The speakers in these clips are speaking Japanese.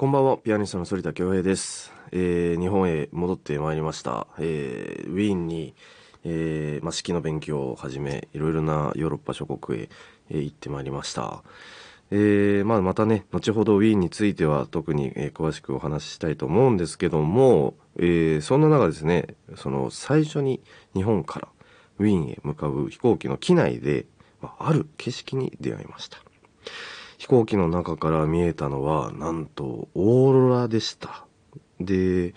こんばんは、ピアニストの反田恭平です。えー日本へ戻ってまいりました。えーウィーンに、えーま、式の勉強をはじめ、いろいろなヨーロッパ諸国へ、えー行ってまいりました。えーまあ、またね、後ほどウィーンについては特に、えー詳しくお話ししたいと思うんですけども、えーそんな中ですね、その最初に日本からウィーンへ向かう飛行機の機内で、まあ、ある景色に出会いました。飛行機の中から見えたのはなんとオーロラでした。で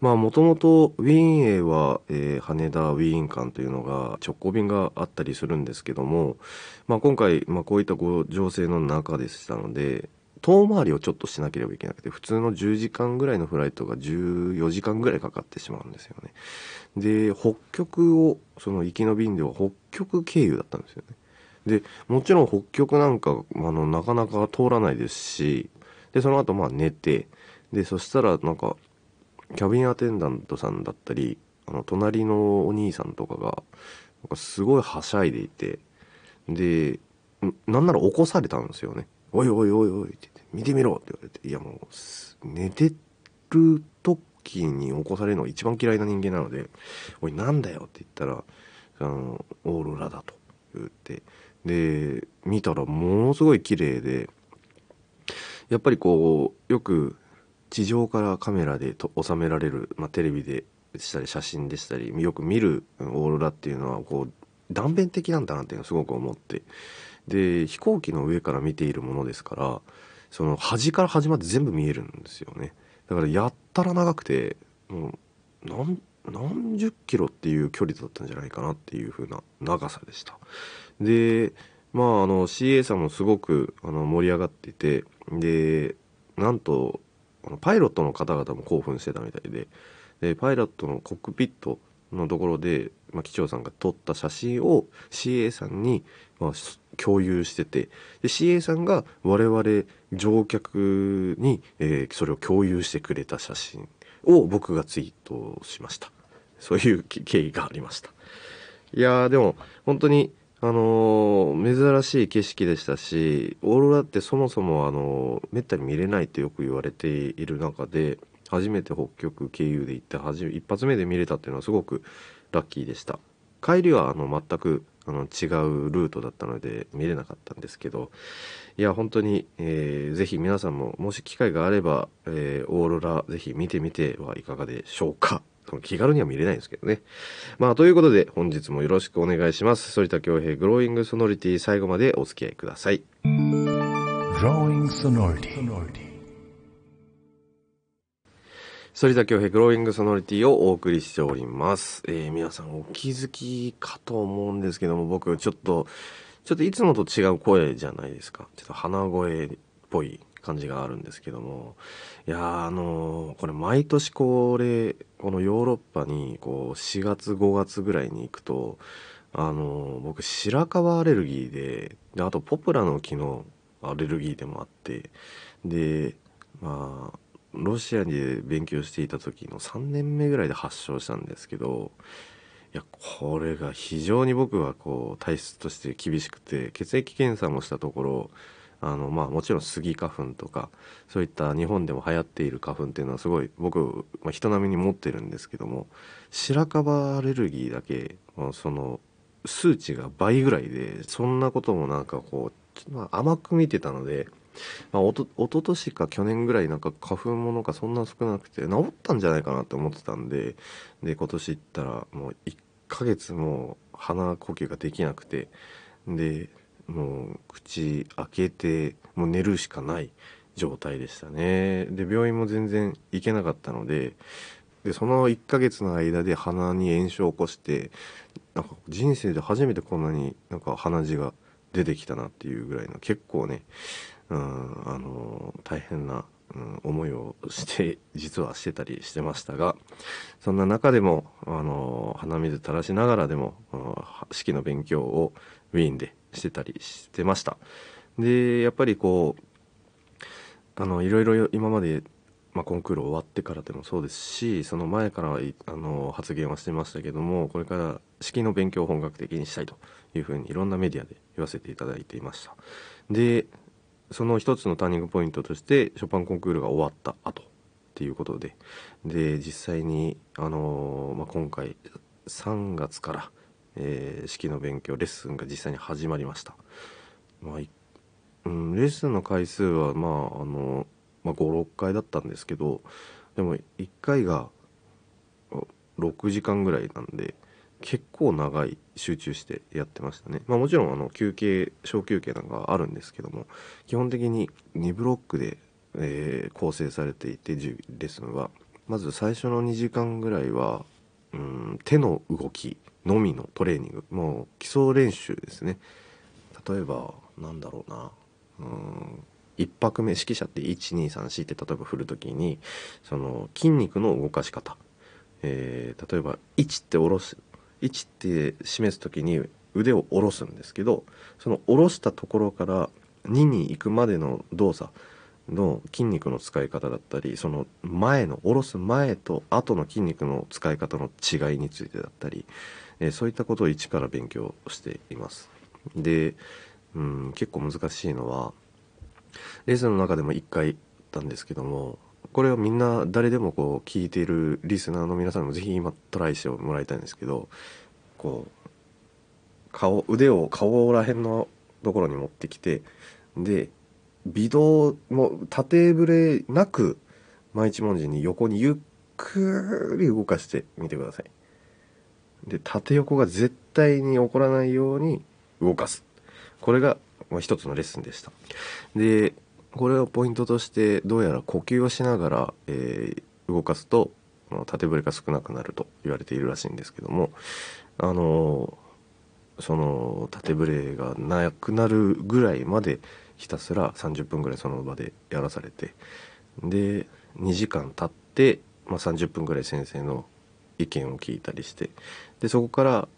まあもともとウィーンへは、えー羽田ウィーン間というのが直行便があったりするんですけども、まあ、今回、まあ、こういったご情勢の中でしたので遠回りをちょっとしなければいけなくて普通の10時間ぐらいのフライトが14時間ぐらいかかってしまうんですよね。で北極をその行きの便では北極経由だったんですよね。でもちろん北極なんかあのなかなか通らないですしでその後まあ寝てでそしたらなんかキャビンアテンダントさんだったりあの隣のお兄さんとかがなんかすごいはしゃいでいてでなんなら起こされたんですよね「おいおいおいおい」って言って「見てみろ」って言われていやもう寝てる時に起こされるのが一番嫌いな人間なので「おいなんだよ」って言ったら「あのオーロラだ」と言ってで見たらものすごい綺麗でやっぱりこうよく地上からカメラでと収められる、まあ、テレビでしたり写真でしたりよく見るオーロラっていうのはこう断片的なんだなっていうのをすごく思ってで飛行機の上から見ているものですからその端から端まで全部見えるんですよね。だからやったら長くてもう何何十キロっていう距離だったんじゃないかなっていう風な長さでした。でまああの CA さんもすごくあの盛り上がっててでなんとあのパイロットの方々も興奮してたみたいででパイロットのコックピットのところで、まあ、機長さんが撮った写真を CA さんに、まあ、共有しててで CA さんが我々乗客に、えーそれを共有してくれた写真を僕がツイートしました。そういう経緯がありました。いやでも本当にあの珍しい景色でしたしオーロラってそもそもあのーめったに見れないってよく言われている中で初めて北極経由で行って初一発目で見れたっていうのはすごくラッキーでした。帰りはあの全くあの違うルートだったので見れなかったんですけどいや本当に、えーぜひ皆さんももし機会があれば、えーオーロラぜひ見てみてはいかがでしょうか。気軽には見れないんですけどね。まあということで本日もよろしくお願いします。反田恭平グローイングソノリティ最後までお付き合いください.反田恭平グローイングソノリティをお送りしております、えー皆さんお気づきかと思うんですけども僕ちょっとちょっといつもと違う声じゃないですか。ちょっと鼻声っぽい感じがあるんですけども。いやーあのーこれ毎年これこのヨーロッパにこう4月5月ぐらいに行くとあの僕白樺アレルギーでであとポプラの木のアレルギーでもあってでまあロシアで勉強していた時の3年目ぐらいで発症したんですけどいやこれが非常に僕はこう体質として厳しくて血液検査もしたところあのまあもちろんスギ花粉とかそういった日本でも流行っている花粉っていうのはすごい僕、まあ、人並みに持ってるんですけども白樺アレルギーだけまあその数値が倍ぐらいでそんなこともなんかこうまあ甘く見てたのでまあ、おと一昨年か去年ぐらいなんか花粉ものがそんな少なくて治ったんじゃないかなって思ってたんでで今年行ったらもう1ヶ月も鼻呼吸ができなくてでもう口開けてもう寝るしかない状態でしたね。で病院も全然行けなかったのででその1ヶ月の間で鼻に炎症を起こしてなんか人生で初めてこんなになんか鼻血が出てきたなっていうぐらいの結構ねうん、あの大変な、うん、思いをして実はしてたりしてましたがそんな中でもあの鼻水垂らしながらでも式の勉強をウィーンでしてたりしてました。でやっぱりこうあのいろいろ今まで、まあ、コンクール終わってからでもそうですしその前からいあの発言はしてましたけどもこれから式の勉強を本格的にしたいというふうにいろんなメディアで言わせていただいていました。でその一つのターニングポイントとしてショパンコンクールが終わった後っていうことで。で実際に、あのまあ、今回3月から、えー式の勉強レッスンが実際に始まりました、まあいうん、レッスンの回数はまああの、まあ、56回だったんですけどでも1回が6時間ぐらいなんで結構長い集中してやってましたね、まあ、もちろんあの休憩小休憩なんかはあるんですけども基本的に2ブロックで、えー構成されていてレッスンは。まず最初の2時間ぐらいはうん手の動きのみのトレーニング。もう基礎練習ですね。例えばなんだろうな。うん1拍目指揮者って1234って例えば振る時にその筋肉の動かし方、えー例えば1って下ろす。1って示す時に腕を下ろすんですけどその下ろしたところから2に行くまでの動作の筋肉の使い方だったりその前の下ろす前と後の筋肉の使い方の違いについてだったり、えそういったことを一から勉強しています。で、うん、結構難しいのはレッスの中でも1回あったんですけどもこれはみんな誰でもこう聞いているリスナーの皆さんもぜひ今トライしてもらいたいんですけどこう顔腕を顔らへんのところに持ってきてで微動も縦ブレなく毎一文字に横にゆっくり動かしてみてください。で縦横が絶対に起こらないように動かすこれが一つのレッスンでしたでこれをポイントとしてどうやら呼吸をしながら、えー動かすと縦ブレが少なくなると言われているらしいんですけどもあのその縦ブレがなくなるぐらいまでひたすら30分ぐらいその場でやらされてで2時間経って、まあ、30分ぐらい先生の意見を聞いたりしてでそこから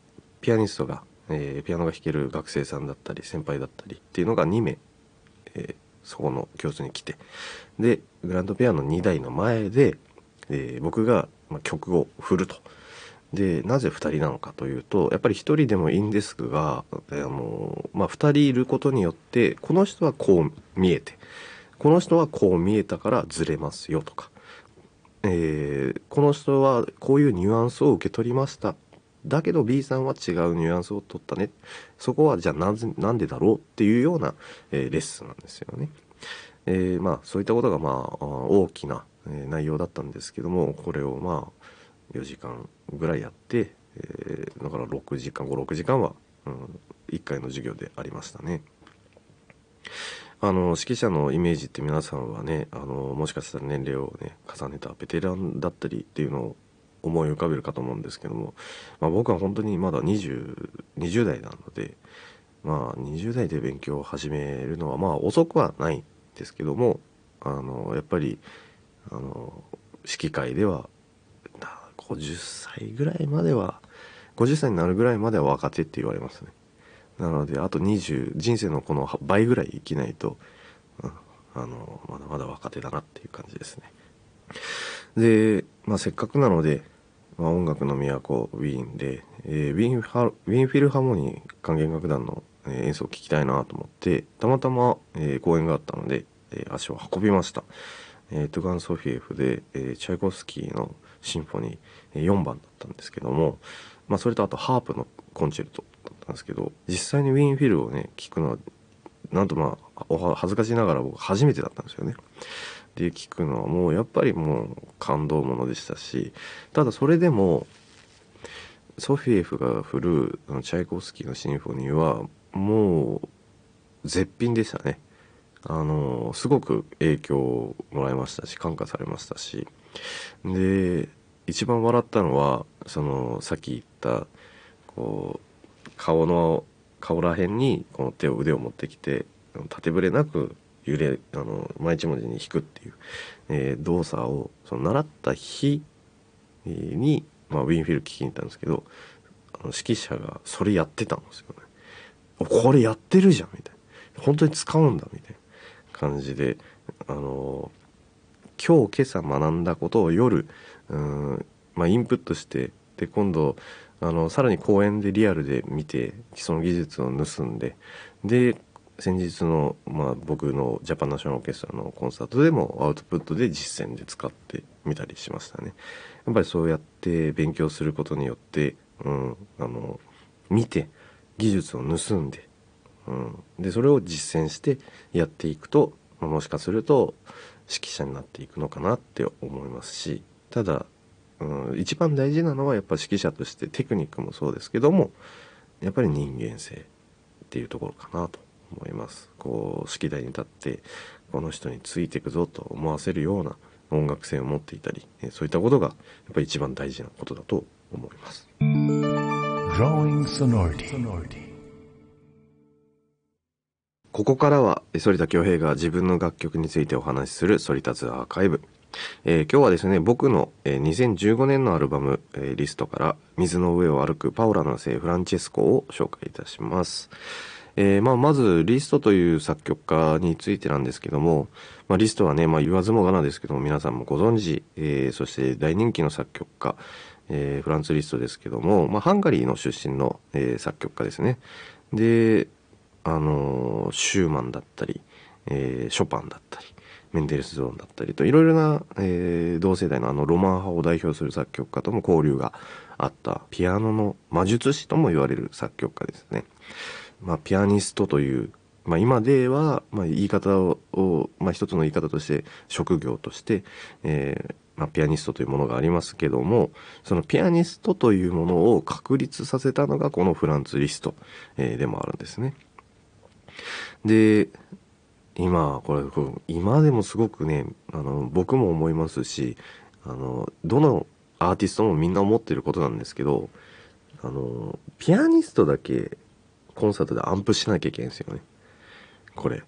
ピアニストが、えーピアノが弾ける学生さんだったり先輩だったりっていうのが2名、えーそこの教室に来てでグランドピアノ2台の前で、えー僕が、ま、曲を振ると。でなぜ2人なのかというとやっぱり1人でもいいんですがあの、まあ、2人いることによってこの人はこう見えてこの人はこう見えたからずれますよとか、えーこの人はこういうニュアンスを受け取りましただけど B さんは違うニュアンスを取ったねそこはじゃあなんでだろうっていうような、えーレッスンなんですよね。えーまあそういったことがまあ大きな、え内容だったんですけどもこれをまあ4時間ぐらいやって、えーだから6時間56時間は、うん、1回の授業でありましたね。あの指揮者のイメージって皆さんはねあのもしかしたら年齢をね重ねたベテランだったりっていうのを思い浮かべるかと思うんですけども、まあ、僕は本当にまだ 20, 20代なので、まあ、20代で勉強を始めるのはまあ遅くはないんですけどもあのやっぱりあの指揮会では50歳ぐらいまでは50歳になるぐらいまでは若手って言われますね。なのであと20人生のこの倍ぐらい生きないと、うんあのまだまだ若手だなっていう感じですね。で、まあ、せっかくなので、まあ、音楽の都ウィーンで、えーウィーンウィンフィルハーモニー管弦楽団の、演奏を聴きたいなと思ってたまたま、えー公演があったので、えー足を運びました、えートゥガン・ソフィエフで、えーチャイコフスキーのシンフォニー4番だったんですけども、まあ、それとあとハープのコンチェルトだったんですけど実際にウィーンフィルをね聴くのはなんとまあ恥ずかしながら僕初めてだったんですよね。で聞くのはもうやっぱりもう感動ものでしたしただそれでもソフィエフが振るチャイコフスキーのシンフォニーはもう絶品でしたね。あのすごく影響をもらいましたし感化されましたしで一番笑ったのはそのさっき言ったこう顔の顔らへんにこの手を腕を持ってきて縦ぶれなく揺れあの毎一文字に弾くっていう、えー動作をその習った日に、まあ、ウィンフィル聞きに行ったんですけどあの指揮者がそれやってたんですよね。これやってるじゃんみたいな本当に使うんだみたいな感じであの今日今朝学んだことを夜うん、まあ、インプットしてで今度あのさらに公園でリアルで見てその技術を盗んでで先日の、まあ、僕のジャパンナショナルオーケストラのコンサートでもアウトプットで実践で使ってみたりしましたね。やっぱりそうやって勉強することによって、うん、あの見て技術を盗んで、うん、でそれを実践してやっていくと、まもしかすると指揮者になっていくのかなって思いますしただ、うん、一番大事なのはやっぱ指揮者としてテクニックもそうですけどもやっぱり人間性っていうところかなと思います。こう指揮台に立ってこの人についていくぞと思わせるような音楽性を持っていたりえそういったことがやっぱり一番大事なことだと思います.ここからはえ反田恭平が自分の楽曲についてお話しする反田ツアーカイブ、えー今日はですね僕の、えー2015年のアルバム、えーリストから「水の上を歩くパオラの聖フランチェスコ」を紹介いたします、えーまあ、まずリストという作曲家についてなんですけども、まあ、リストはね、まあ、言わずもがなですけども皆さんもご存知、えーそして大人気の作曲家、えーフランツ・リストですけども、まあ、ハンガリーの出身の、えー作曲家ですねであのシューマンだったり、えーショパンだったりメンデルスゾーンだったりといろいろな、えー同世代のあのロマン派を代表する作曲家とも交流があったピアノの魔術師とも言われる作曲家ですね。まあ、ピアニストという、まあ、今では、まあ、言い方を、まあ、一つの言い方として職業として、えーまあ、ピアニストというものがありますけどもそのピアニストというものを確立させたのがこのフランツ・リスト、えーでもあるんですね。で今これ今でもすごくねあの僕も思いますしあのどのアーティストもみんな思ってることなんですけどあのピアニストだけコンサートでアンプしなきゃいけないんですよね。これ。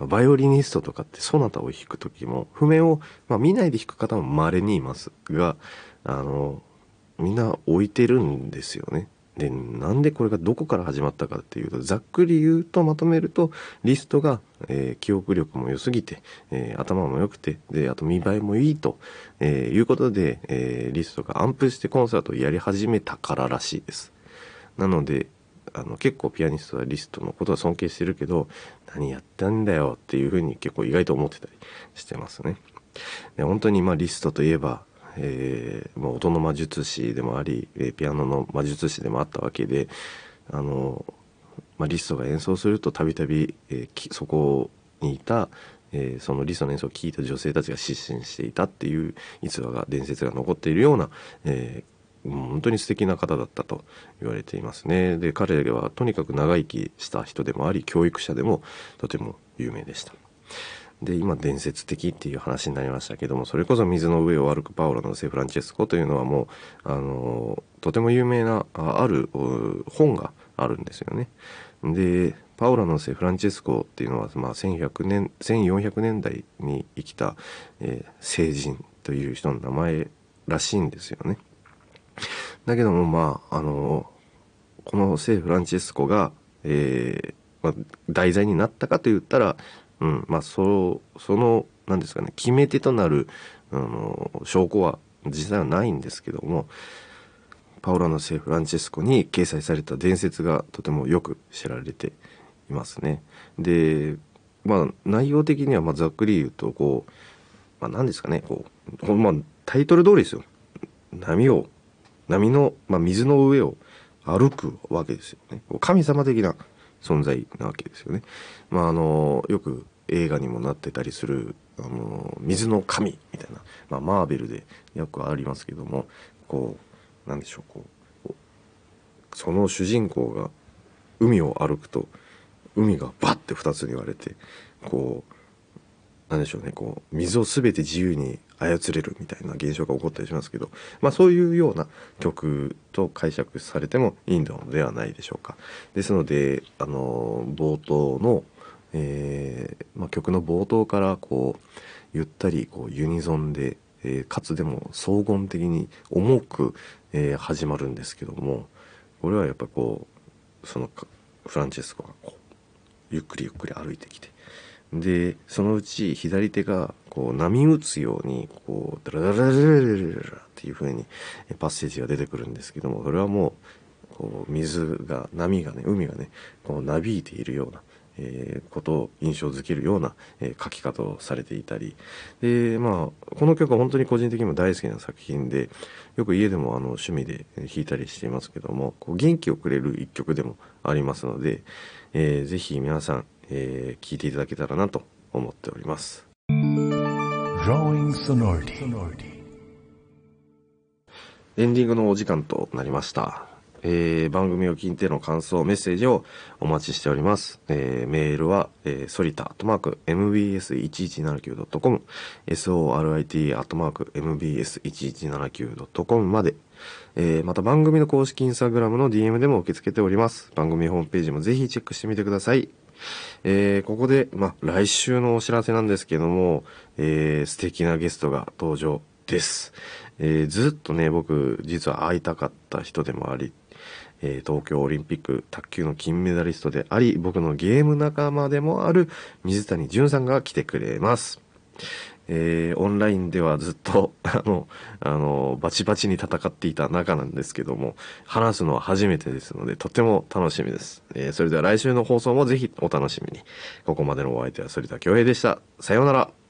バイオリニストとかってソナタを弾く時も譜面を、まあ、見ないで弾く方も稀にいますがあのみんな置いてるんですよね。でなんでこれがどこから始まったかっていうとざっくり言うとまとめるとリストが、えー記憶力も良すぎて、えー頭も良くてであと見栄えもいいと、えーいうことで、えーリストがアンプしてコンサートをやり始めたかららしいです。なのであの結構ピアニストはリストのことは尊敬してるけど何やってんだよっていうふうに結構意外と思ってたりしてますね。で本当にまあリストといえばえーまあ、音の魔術師でもあり、えピアノの魔術師でもあったわけであの、まあ、リストが演奏するとたびたびそこにいた、えーそのリストの演奏を聴いた女性たちが失神していたっていう逸話が伝説が残っているような、えー本当に素敵な方だったと言われていますねで彼はとにかく長生きした人でもあり教育者でもとても有名でしたで今伝説的っていう話になりましたけどもそれこそ水の上を歩くパオロの聖フランチェスコというのはもうあのとても有名なあある本があるんですよね。でパオロの聖フランチェスコっていうのは、まあ、1100年1400年代に生きた、えー聖人という人の名前らしいんですよね。だけどもまああのこの聖フランチェスコが、えーまあ、題材になったかと言ったら、うんまあ、そその何ですかね決め手となるあの証拠は実際はないんですけどもパオラの聖フランチェスコに掲載された伝説がとてもよく知られていますね。でまあ内容的にはまあざっくり言うとこう、まあ、何ですかねこうまあタイトル通りですよ。波を波の、まあ、水の上を歩くわけですよね。こう神様的な存在なわけですよね。まああのよく映画にもなってたりするあの水の神みたいな、まあ、マーベルでよくありますけどもこうなんでしょうこうこうその主人公が海を歩くと海がバッて2つに割れてこうなんでしょうねこう水を全て自由に操れるみたいな現象が起こったりしますけど、まあ、そういうような曲と解釈されてもいいのではないでしょうか。ですのであの冒頭の、えーまあ、曲の冒頭からこうゆったりこうユニゾンで、えーかつでも荘厳的に重く、えー始まるんですけどもこれはやっぱこうそのフランチェスコがこうゆっくりゆっくり歩いてきてでそのうち左手がこう波打つようにこうダラダラダラダラダラっていう風にパッセージが出てくるんですけどもそれはもうこう水が波がね海がねこうなびいているような、えーことを印象づけるような、えー書き方をされていたりでまあこの曲は本当に個人的にも大好きな作品でよく家でもあの趣味で弾いたりしていますけどもこう元気をくれる一曲でもありますので、えーぜひ皆さん、えー聴いていただけたらなと思っております。Drawing Sonority. エンディングのお時間となりました。えー番組を聞いての感想、メッセージをお待ちしております。えーメールは、えー、ソリタ、アットマーク、mbs1179.com、sorita、アットマーク、mbs1179.com まで、えーまた番組の公式インスタグラムの DM でも受け付けております。番組ホームページもぜひチェックしてみてください。えーここで、まあ、来週のお知らせなんですけども、えー素敵なゲストが登場です。えーずっとね、僕、実は会いたかった人でもあり、えー東京オリンピック卓球の金メダリストであり、僕のゲーム仲間でもある水谷隼さんが来てくれます。えーオンラインではずっと、あの、あの、バチバチに戦っていた仲なんですけども、話すのは初めてですので、とても楽しみです。えーそれでは来週の放送もぜひお楽しみに。ここまでのお相手は反田恭平でした。さようなら。